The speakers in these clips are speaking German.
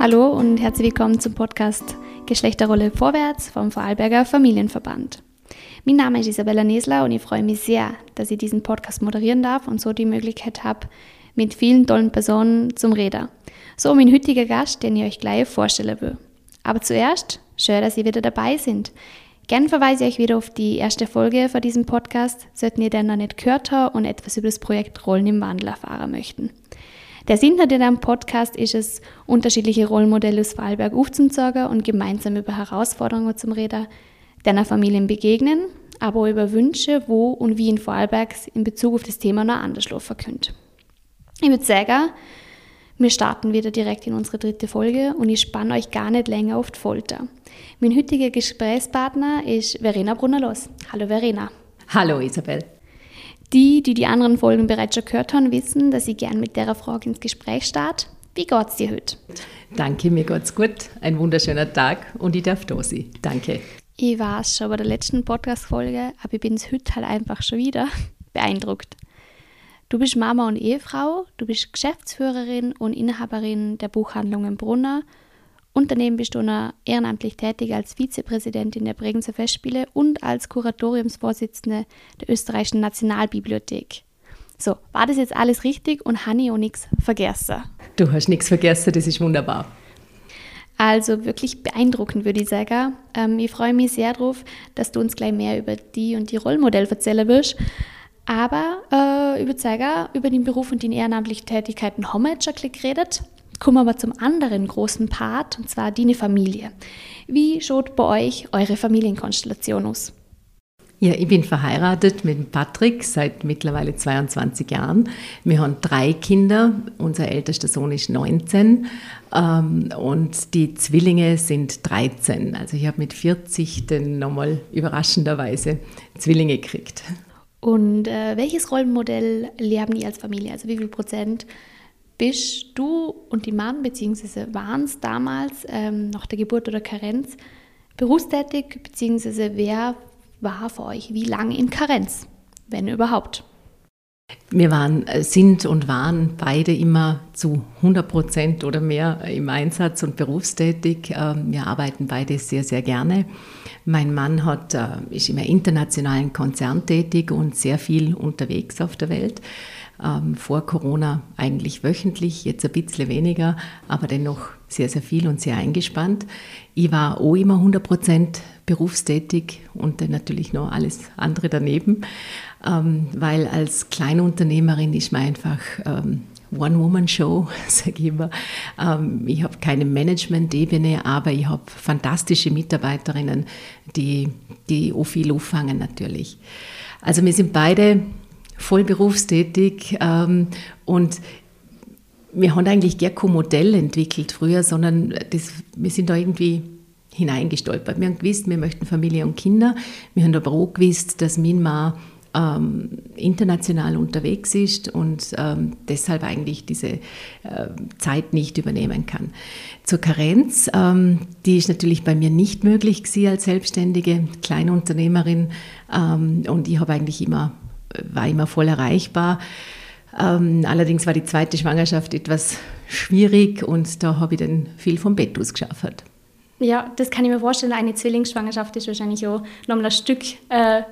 Hallo und herzlich willkommen zum Podcast Geschlechterrolle vorwärts vom Vorarlberger Familienverband. Mein Name ist Isabella Nesler und ich freue mich sehr, dass ich diesen Podcast moderieren darf und so die Möglichkeit habe, mit vielen tollen Personen zum Reden. So mein heutiger Gast, den ich euch gleich vorstellen will. Aber zuerst, schön, dass ihr wieder dabei sind. Gern verweise ich euch wieder auf die erste Folge von diesem Podcast, sollten ihr denn noch nicht gehört haben und etwas über das Projekt Rollen im Wandel erfahren möchten. Der Sinn hinter dem Podcast ist es, unterschiedliche Rollenmodelle aus Vorarlberg aufzuzeigen und gemeinsam über Herausforderungen zum Reden, deiner Familien begegnen, aber auch über Wünsche, wo und wie in Vorarlberg in Bezug auf das Thema noch anders laufen könnt. Ich würde sagen, wir starten wieder direkt in unsere dritte Folge und ich spanne euch gar nicht länger auf die Folter. Mein heutiger Gesprächspartner ist Verena Brunnerlos. Hallo Verena. Hallo Isabel. Die, die die anderen Folgen bereits schon gehört haben, wissen, dass ich gern mit der Frage ins Gespräch starte. Wie geht's dir heute? Danke, mir geht's gut. Ein wunderschöner Tag und ich darf da sein. Danke. Ich war es schon bei der letzten Podcast-Folge, aber ich bin es heute halt einfach schon wieder beeindruckt. Du bist Mama und Ehefrau, du bist Geschäftsführerin und Inhaberin der Buchhandlung im Brunner und daneben bist du noch ehrenamtlich tätig als Vizepräsidentin der Bregenzer Festspiele und als Kuratoriumsvorsitzende der österreichischen Nationalbibliothek. So, war das jetzt alles richtig und ich auch nichts vergessen? Du hast nichts vergessen, das ist wunderbar. Also wirklich beeindruckend, würde ich sagen. Ähm, ich freue mich sehr darauf, dass du uns gleich mehr über die und die Rollmodelle erzählen wirst. Aber äh, über Zeiger, über den Beruf und die ehrenamtlichen Tätigkeiten haben wir jetzt schon geredet. Kommen wir aber zum anderen großen Part, und zwar die Familie. Wie schaut bei euch eure Familienkonstellation aus? Ja, ich bin verheiratet mit Patrick seit mittlerweile 22 Jahren. Wir haben drei Kinder. Unser ältester Sohn ist 19 ähm, und die Zwillinge sind 13. Also ich habe mit 40 dann nochmal überraschenderweise Zwillinge gekriegt. Und äh, welches Rollenmodell lernen ihr als Familie? Also wie viel Prozent bist du und die Mann, beziehungsweise waren es damals ähm, nach der Geburt oder Karenz, berufstätig, beziehungsweise wer war für euch wie lange in Karenz, wenn überhaupt? Wir waren, äh, sind und waren beide immer zu 100 Prozent oder mehr im Einsatz und berufstätig. Ähm, wir arbeiten beide sehr, sehr gerne. Mein Mann hat, äh, ist im internationalen Konzern tätig und sehr viel unterwegs auf der Welt ähm, vor Corona eigentlich wöchentlich, jetzt ein bisschen weniger, aber dennoch sehr, sehr viel und sehr eingespannt. Ich war auch immer 100 Prozent berufstätig und dann natürlich noch alles andere daneben, ähm, weil als Kleinunternehmerin ist man einfach ähm, One-Woman-Show, sage ich immer. Ähm, ich habe keine Management-Ebene, aber ich habe fantastische Mitarbeiterinnen, die, die auch viel auffangen natürlich. Also wir sind beide voll berufstätig ähm, und wir haben eigentlich gar kein Modell entwickelt früher, sondern das, wir sind da irgendwie hineingestolpert. Wir haben gewusst, wir möchten Familie und Kinder. Wir haben aber auch gewusst, dass mein Mann ähm, international unterwegs ist und ähm, deshalb eigentlich diese äh, Zeit nicht übernehmen kann. Zur Karenz, ähm, die ist natürlich bei mir nicht möglich gewesen als selbstständige Kleinunternehmerin ähm, und ich habe eigentlich immer war immer voll erreichbar. Ähm, allerdings war die zweite Schwangerschaft etwas schwierig und da habe ich dann viel vom Bett aus geschafft. Ja, das kann ich mir vorstellen. Eine Zwillingsschwangerschaft ist wahrscheinlich auch nochmal ein Stück äh,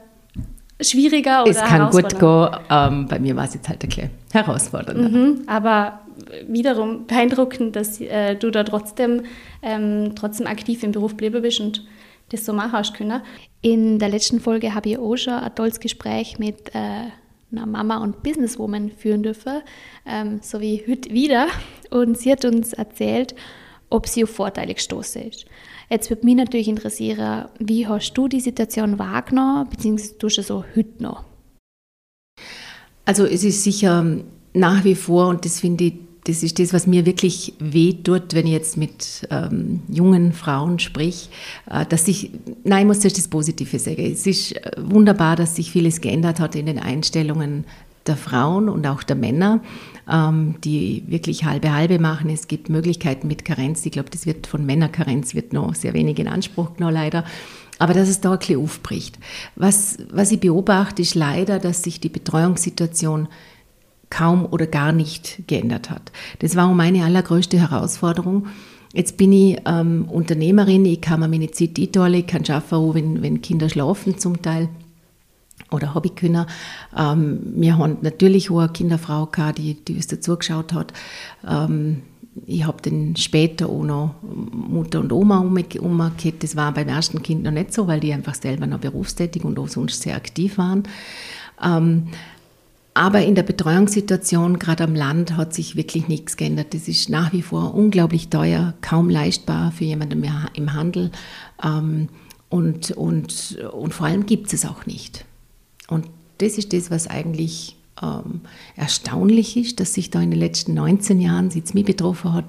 schwieriger oder Es kann gut gehen. Ähm, bei mir war es jetzt halt ein bisschen herausfordernder. Mhm, aber wiederum beeindruckend, dass äh, du da trotzdem, ähm, trotzdem aktiv im Beruf geblieben bist und das so machen hast können. In der letzten Folge habe ich auch schon ein tolles Gespräch mit äh, einer Mama und Businesswoman führen dürfen, ähm, so wie heute wieder. Und sie hat uns erzählt, ob sie auf Vorteile gestoßen ist. Jetzt würde mich natürlich interessieren, wie hast du die Situation wahrgenommen, beziehungsweise tust du so heute noch? Also es ist sicher nach wie vor, und das finde ich das ist das, was mir wirklich weh tut, wenn ich jetzt mit ähm, jungen Frauen sprich, äh, dass sich, nein, ich muss zuerst das Positive sagen. Es ist äh, wunderbar, dass sich vieles geändert hat in den Einstellungen der Frauen und auch der Männer, ähm, die wirklich halbe halbe machen. Es gibt Möglichkeiten mit Karenz. Ich glaube, das wird von Männerkarenz wird noch sehr wenig in Anspruch genommen, leider. Aber dass es da ein bisschen aufbricht. Was, was ich beobachte, ist leider, dass sich die Betreuungssituation kaum oder gar nicht geändert hat. Das war meine allergrößte Herausforderung. Jetzt bin ich ähm, Unternehmerin, ich kann mir meine Zeit einteilen, ich kann arbeiten, auch wenn, wenn Kinder schlafen zum Teil oder können. Ähm, wir haben natürlich auch eine Kinderfrau gehabt, die, die uns dazugeschaut hat. Ähm, ich habe dann später auch noch Mutter und Oma umgekehrt. Das war beim ersten Kind noch nicht so, weil die einfach selber noch berufstätig und auch sonst sehr aktiv waren. Ähm, aber in der Betreuungssituation, gerade am Land, hat sich wirklich nichts geändert. Das ist nach wie vor unglaublich teuer, kaum leistbar für jemanden im Handel. Ähm, und, und, und vor allem gibt es es auch nicht. Und das ist das, was eigentlich ähm, erstaunlich ist, dass sich da in den letzten 19 Jahren, seit es mich betroffen hat,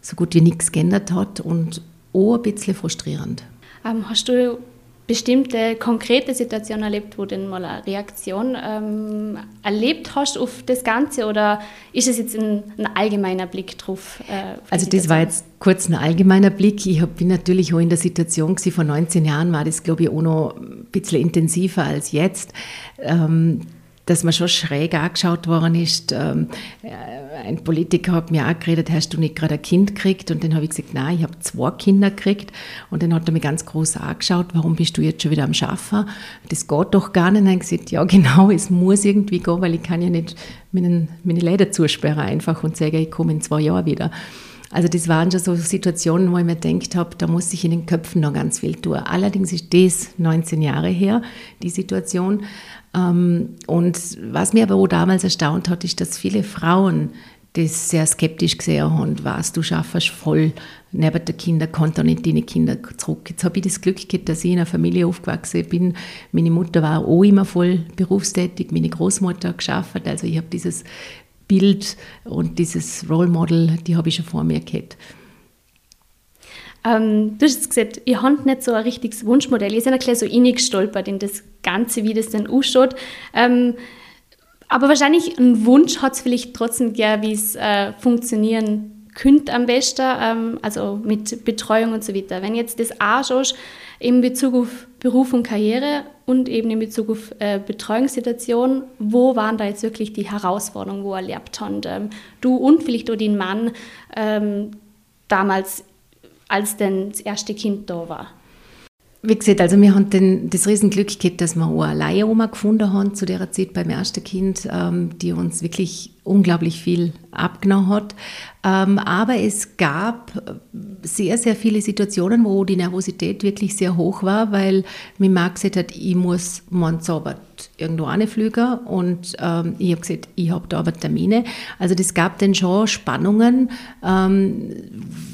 so gut wie nichts geändert hat und auch ein bisschen frustrierend. Ähm, hast du bestimmte konkrete Situationen erlebt, wo du mal eine Reaktion ähm, erlebt hast auf das Ganze oder ist es jetzt ein, ein allgemeiner Blick drauf? Äh, also das war jetzt kurz ein allgemeiner Blick. Ich hab, bin natürlich auch in der Situation gewesen, vor 19 Jahren war das glaube ich auch noch bisschen intensiver als jetzt. Ähm, dass man schon schräg angeschaut worden ist. Ähm, äh, ein Politiker hat mir auch geredet, hast du nicht gerade ein Kind gekriegt? Und dann habe ich gesagt, nein, ich habe zwei Kinder gekriegt. Und dann hat er mich ganz groß angeschaut, warum bist du jetzt schon wieder am Schaffen? Das geht doch gar nicht. Und dann gesagt, ja genau, es muss irgendwie gehen, weil ich kann ja nicht meine, meine Läden zusperren einfach und sagen, ich komme in zwei Jahren wieder. Also das waren schon so Situationen, wo ich mir gedacht habe, da muss ich in den Köpfen noch ganz viel tun. Allerdings ist das 19 Jahre her, die Situation. Ähm, und was mir aber auch damals erstaunt hat, ist, dass viele Frauen das sehr skeptisch gesehen haben, was du schaffst voll neben den Kindern, konnte nicht deine Kinder zurück. Jetzt habe ich das Glück gehabt, dass ich in einer Familie aufgewachsen bin. Meine Mutter war auch immer voll berufstätig, meine Großmutter hat geschafft, also ich habe dieses Bild und dieses Role Model, die habe ich schon vor mir gehabt. Ähm, du hast gesagt, ihr habt nicht so ein richtiges Wunschmodell. Ihr seid ein bisschen so reingestolpert in das Ganze, wie das dann ausschaut. Ähm, aber wahrscheinlich ein Wunsch hat es vielleicht trotzdem gern, wie es äh, funktionieren könnte am besten, ähm, also mit Betreuung und so weiter. Wenn jetzt das anschaust, in Bezug auf Beruf und Karriere und eben in Bezug auf äh, Betreuungssituation, wo waren da jetzt wirklich die Herausforderungen, wo er erlebt hat? Ähm, du und vielleicht auch den Mann ähm, damals als dann das erste Kind da war? Wie gesagt, also wir haben den, das Riesenglück gehabt, dass wir eine Leihoma gefunden haben zu der Zeit beim ersten Kind, ähm, die uns wirklich unglaublich viel abgenommen hat. Ähm, aber es gab sehr, sehr viele Situationen, wo die Nervosität wirklich sehr hoch war, weil mein Mann gesagt hat, ich muss morgen Abend irgendwo anfliegen und ähm, ich habe gesagt, ich habe da aber Termine. Also das gab dann schon Spannungen, ähm,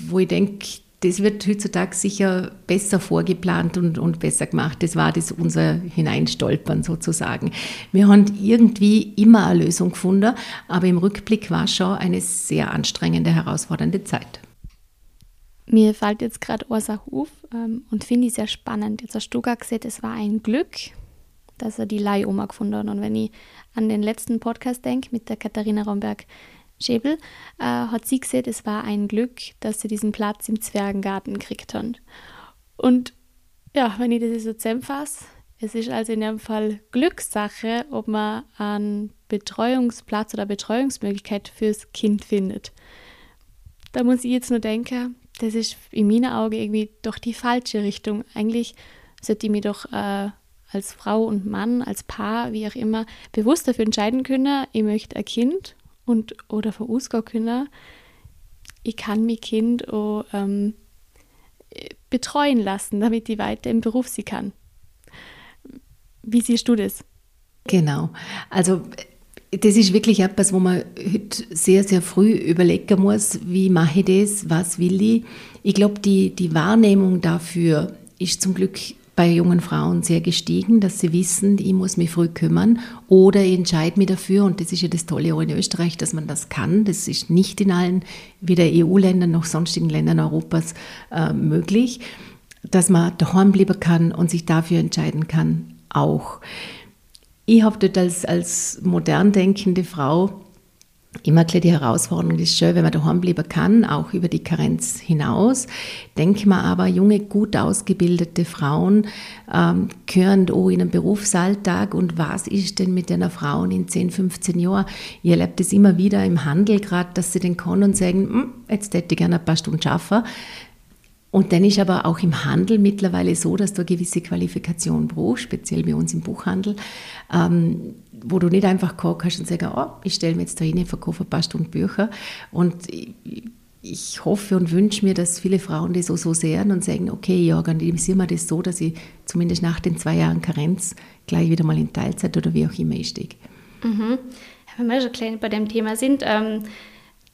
wo ich denke, das wird heutzutage sicher besser vorgeplant und, und besser gemacht. Das war das unser Hineinstolpern sozusagen. Wir haben irgendwie immer eine Lösung gefunden, aber im Rückblick war schon eine sehr anstrengende, herausfordernde Zeit. Mir fällt jetzt gerade Ursache auf ähm, und finde ich sehr spannend. Jetzt hast du gerade gesagt, es war ein Glück, dass er die Leihoma gefunden hat. Und wenn ich an den letzten Podcast denke mit der Katharina Romberg, Schäbel, äh, hat sie gesehen, es war ein Glück, dass sie diesen Platz im Zwergengarten gekriegt haben. Und ja, wenn ich das so zusammenfasse, es ist also in dem Fall Glückssache, ob man einen Betreuungsplatz oder Betreuungsmöglichkeit fürs Kind findet. Da muss ich jetzt nur denken, das ist in meinen Augen irgendwie doch die falsche Richtung. Eigentlich sollte ich mich doch äh, als Frau und Mann, als Paar, wie auch immer, bewusst dafür entscheiden können, ich möchte ein Kind und oder von können, ich kann mein Kind auch ähm, betreuen lassen, damit ich weiter im Beruf sie kann. Wie siehst du das? Genau. Also das ist wirklich etwas, wo man heute sehr, sehr früh überlegen muss, wie mache ich das, was will ich. Ich glaube, die, die Wahrnehmung dafür ist zum Glück bei jungen Frauen sehr gestiegen, dass sie wissen, ich muss mich früh kümmern oder ich entscheide mich dafür und das ist ja das Tolle auch in Österreich, dass man das kann. Das ist nicht in allen, weder EU-Ländern noch sonstigen Ländern Europas äh, möglich, dass man daheim bleiben kann und sich dafür entscheiden kann, auch. Ich habe dort als, als modern denkende Frau immer klar die Herausforderung ist schön, wenn man daheim bleiben kann, auch über die Karenz hinaus. Denke mal aber, junge, gut ausgebildete Frauen ähm, gehören auch in einen Berufsalltag und was ist denn mit einer Frauen in 10, 15 Jahren? Ihr erlebt es immer wieder im Handel gerade, dass sie den kommen und sagen, hm, jetzt hätte ich gerne ein paar Stunden schaffen. Und dann ist aber auch im Handel mittlerweile so, dass du eine gewisse Qualifikation brauchst, speziell bei uns im Buchhandel. Ähm, wo du nicht einfach kommen kannst und sagen, oh, ich stelle mir jetzt da hin, verkaufe ein paar Stunden Bücher. Und ich hoffe und wünsche mir, dass viele Frauen das so, so sehen und sagen, okay, ich organisiere mir das so, dass ich zumindest nach den zwei Jahren Karenz gleich wieder mal in Teilzeit oder wie auch immer ich stehe. Mhm. Wenn wir schon klein bei dem Thema sind, ähm,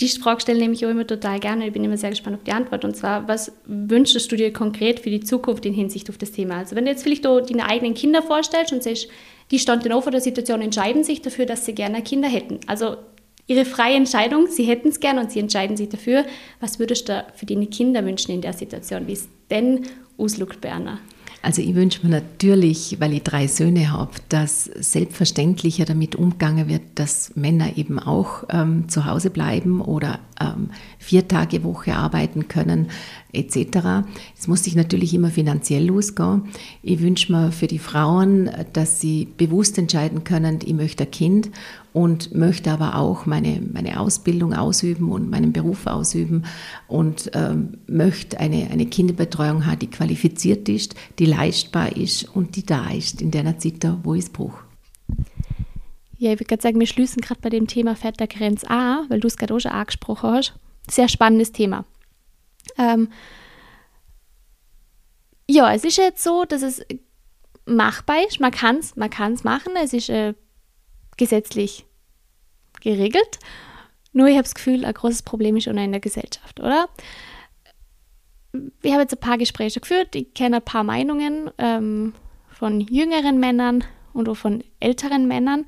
die Frage stelle ich auch immer total gerne. Ich bin immer sehr gespannt auf die Antwort. Und zwar, was wünschst du dir konkret für die Zukunft in Hinsicht auf das Thema? Also wenn du jetzt vielleicht deine eigenen Kinder vorstellst und sagst, die auch vor der Situation, entscheiden sich dafür, dass sie gerne Kinder hätten. Also ihre freie Entscheidung, sie hätten es gerne und sie entscheiden sich dafür. Was würdest du für deine Kinder wünschen in der Situation? Wie es denn auslugt, Berner? Also ich wünsche mir natürlich, weil ich drei Söhne habe, dass selbstverständlicher damit umgegangen wird, dass Männer eben auch ähm, zu Hause bleiben oder ähm, vier Tage Woche arbeiten können etc. Es muss sich natürlich immer finanziell losgehen. Ich wünsche mir für die Frauen, dass sie bewusst entscheiden können, ich möchte ein Kind und möchte aber auch meine, meine Ausbildung ausüben und meinen Beruf ausüben und ähm, möchte eine, eine Kinderbetreuung haben, die qualifiziert ist, die leistbar ist und die da ist in der Zeit, wo ich es brauche. Ja, ich würde gerade sagen, wir schließen gerade bei dem Thema Fettergrenz A, weil du es gerade auch schon angesprochen hast. Sehr spannendes Thema. Ähm, ja, es ist jetzt so, dass es machbar ist. Man kann es man kann's machen. Es ist äh, gesetzlich geregelt. Nur ich habe das Gefühl, ein großes Problem ist auch in der Gesellschaft, oder? Wir haben jetzt ein paar Gespräche geführt. Ich kenne ein paar Meinungen ähm, von jüngeren Männern und auch von älteren Männern,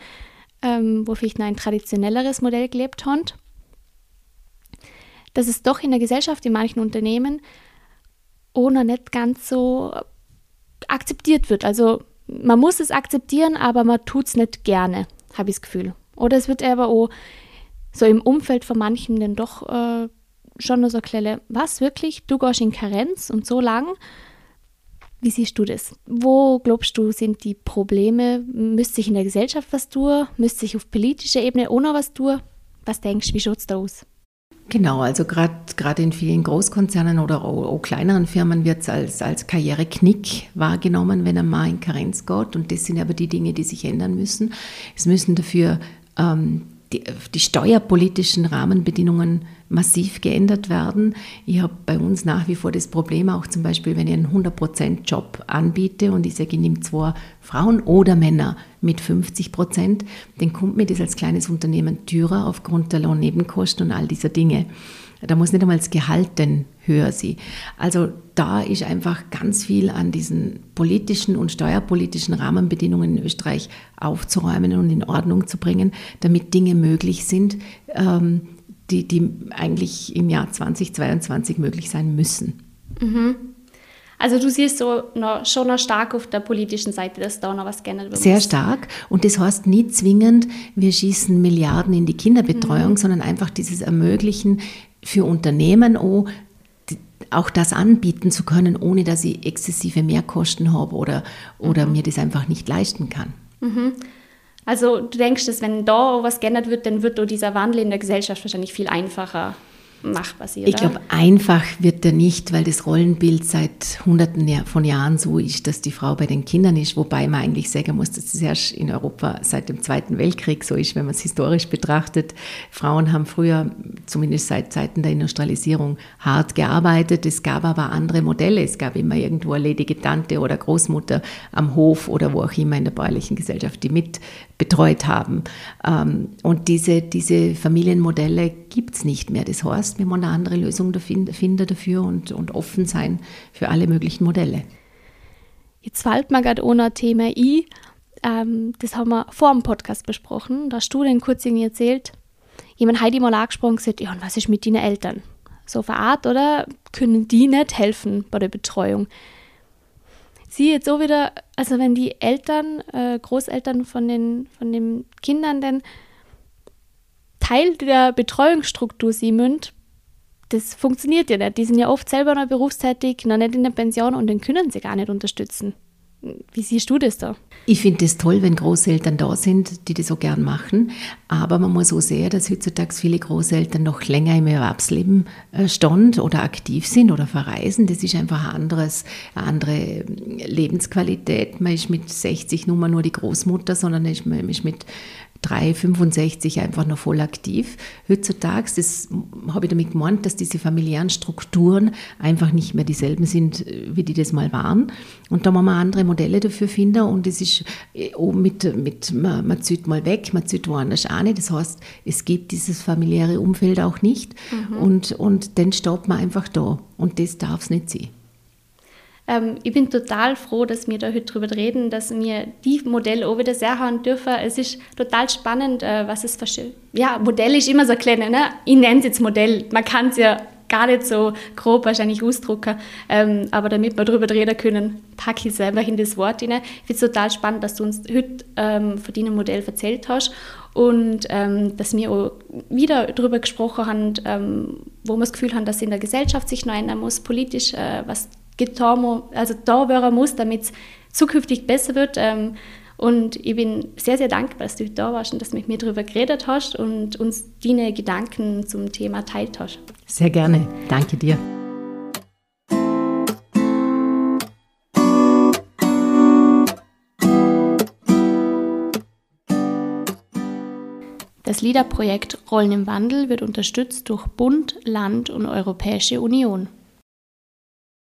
ähm, wo vielleicht noch ein traditionelleres Modell gelebt haben dass es doch in der Gesellschaft, in manchen Unternehmen, ohne nicht ganz so akzeptiert wird. Also man muss es akzeptieren, aber man tut es nicht gerne, habe ich das Gefühl. Oder es wird aber auch so im Umfeld von manchen dann doch äh, schon nur so kleine, was wirklich, du gehst in Karenz und so lang. Wie siehst du das? Wo glaubst du, sind die Probleme? Müsste sich in der Gesellschaft was tun? Müsste sich auf politischer Ebene auch noch was tun? Was denkst du, wie schaut es da aus? Genau, also gerade in vielen Großkonzernen oder auch, auch kleineren Firmen wird es als, als Karriereknick wahrgenommen, wenn er mal in Karenz geht. Und das sind aber die Dinge, die sich ändern müssen. Es müssen dafür ähm, die, die steuerpolitischen Rahmenbedingungen massiv geändert werden. Ich habe bei uns nach wie vor das Problem, auch zum Beispiel, wenn ich einen 100%-Job anbiete und ich sage, ich nehme zwei Frauen oder Männer mit 50 Prozent, dann kommt mir das als kleines Unternehmen teurer aufgrund der Lohnnebenkosten und all dieser Dinge. Da muss nicht einmal das Gehalt denn höher sein. Also da ist einfach ganz viel an diesen politischen und steuerpolitischen Rahmenbedingungen in Österreich aufzuräumen und in Ordnung zu bringen, damit Dinge möglich sind, ähm, die, die eigentlich im Jahr 2022 möglich sein müssen. Mhm. Also du siehst so noch, schon noch stark auf der politischen Seite, dass da noch was geändert wird. Sehr stark. Und das heißt nicht zwingend, wir schießen Milliarden in die Kinderbetreuung, mhm. sondern einfach dieses Ermöglichen für Unternehmen auch, auch das anbieten zu können, ohne dass ich exzessive Mehrkosten habe oder, oder mhm. mir das einfach nicht leisten kann. Mhm. Also du denkst, dass wenn da was geändert wird, dann wird dieser Wandel in der Gesellschaft wahrscheinlich viel einfacher machbar ist. Ich glaube, einfach wird er nicht, weil das Rollenbild seit Hunderten von Jahren so ist, dass die Frau bei den Kindern ist, wobei man eigentlich sagen muss, dass es erst in Europa seit dem Zweiten Weltkrieg so ist, wenn man es historisch betrachtet. Frauen haben früher, zumindest seit Zeiten der Industrialisierung, hart gearbeitet. Es gab aber andere Modelle. Es gab immer irgendwo eine ledige Tante oder Großmutter am Hof oder wo auch immer in der bäuerlichen Gesellschaft, die mit betreut haben. Ähm, und diese, diese Familienmodelle gibt es nicht mehr. Das heißt, wir müssen eine andere Lösung finden dafür und, und offen sein für alle möglichen Modelle. Jetzt fällt mir gerade ohne Thema ein. Ähm, das haben wir vor dem Podcast besprochen. Da hast du den kurz irgendwie erzählt. Jemand hat mal angesprochen und gesagt, ja, und was ist mit deinen Eltern? So verart, oder? Können die nicht helfen bei der Betreuung? sie jetzt so wieder, also wenn die Eltern, äh, Großeltern von den, von den Kindern denn Teil der Betreuungsstruktur sie münd, das funktioniert ja nicht. Die sind ja oft selber noch berufstätig, noch nicht in der Pension und den können sie gar nicht unterstützen. Wie siehst du das da? Ich finde es toll, wenn Großeltern da sind, die das so gern machen. Aber man muss auch sehen, dass heutzutage viele Großeltern noch länger im Erwerbsleben äh, stand oder aktiv sind oder verreisen. Das ist einfach ein anderes, eine andere Lebensqualität. Man ist mit 60 nur nur die Großmutter, sondern man ist mit 3, 65 einfach noch voll aktiv. Heutzutage, das habe ich damit gemeint, dass diese familiären Strukturen einfach nicht mehr dieselben sind, wie die das mal waren. Und da muss man andere Modelle dafür finden und es ist äh, oben mit, mit man, man zieht mal weg, man zieht woanders auch nicht. Das heißt, es gibt dieses familiäre Umfeld auch nicht mhm. und, und dann steht man einfach da und das darf es nicht sein. Ähm, ich bin total froh, dass wir da heute drüber reden, dass wir die Modelle auch wieder sehr haben dürfen. Es ist total spannend, äh, was es für Ja, Modell ist immer so klein, ne? Ich nenne es jetzt Modell. Man kann es ja gar nicht so grob wahrscheinlich ausdrucken. Ähm, aber damit wir darüber reden können, packe ich es einfach in das Wort rein. Ich finde es total spannend, dass du uns heute ähm, von deinem Modell erzählt hast und ähm, dass wir auch wieder darüber gesprochen haben, ähm, wo wir das Gefühl haben, dass in der Gesellschaft sich noch ändern muss, politisch, äh, was getan, also da werden muss, damit es zukünftig besser wird. Ähm, und ich bin sehr, sehr dankbar, dass du da warst und dass du mit mir darüber geredet hast und uns deine Gedanken zum Thema teilt hast. Sehr gerne. Danke dir. Das LIDA-Projekt Rollen im Wandel wird unterstützt durch Bund, Land und Europäische Union.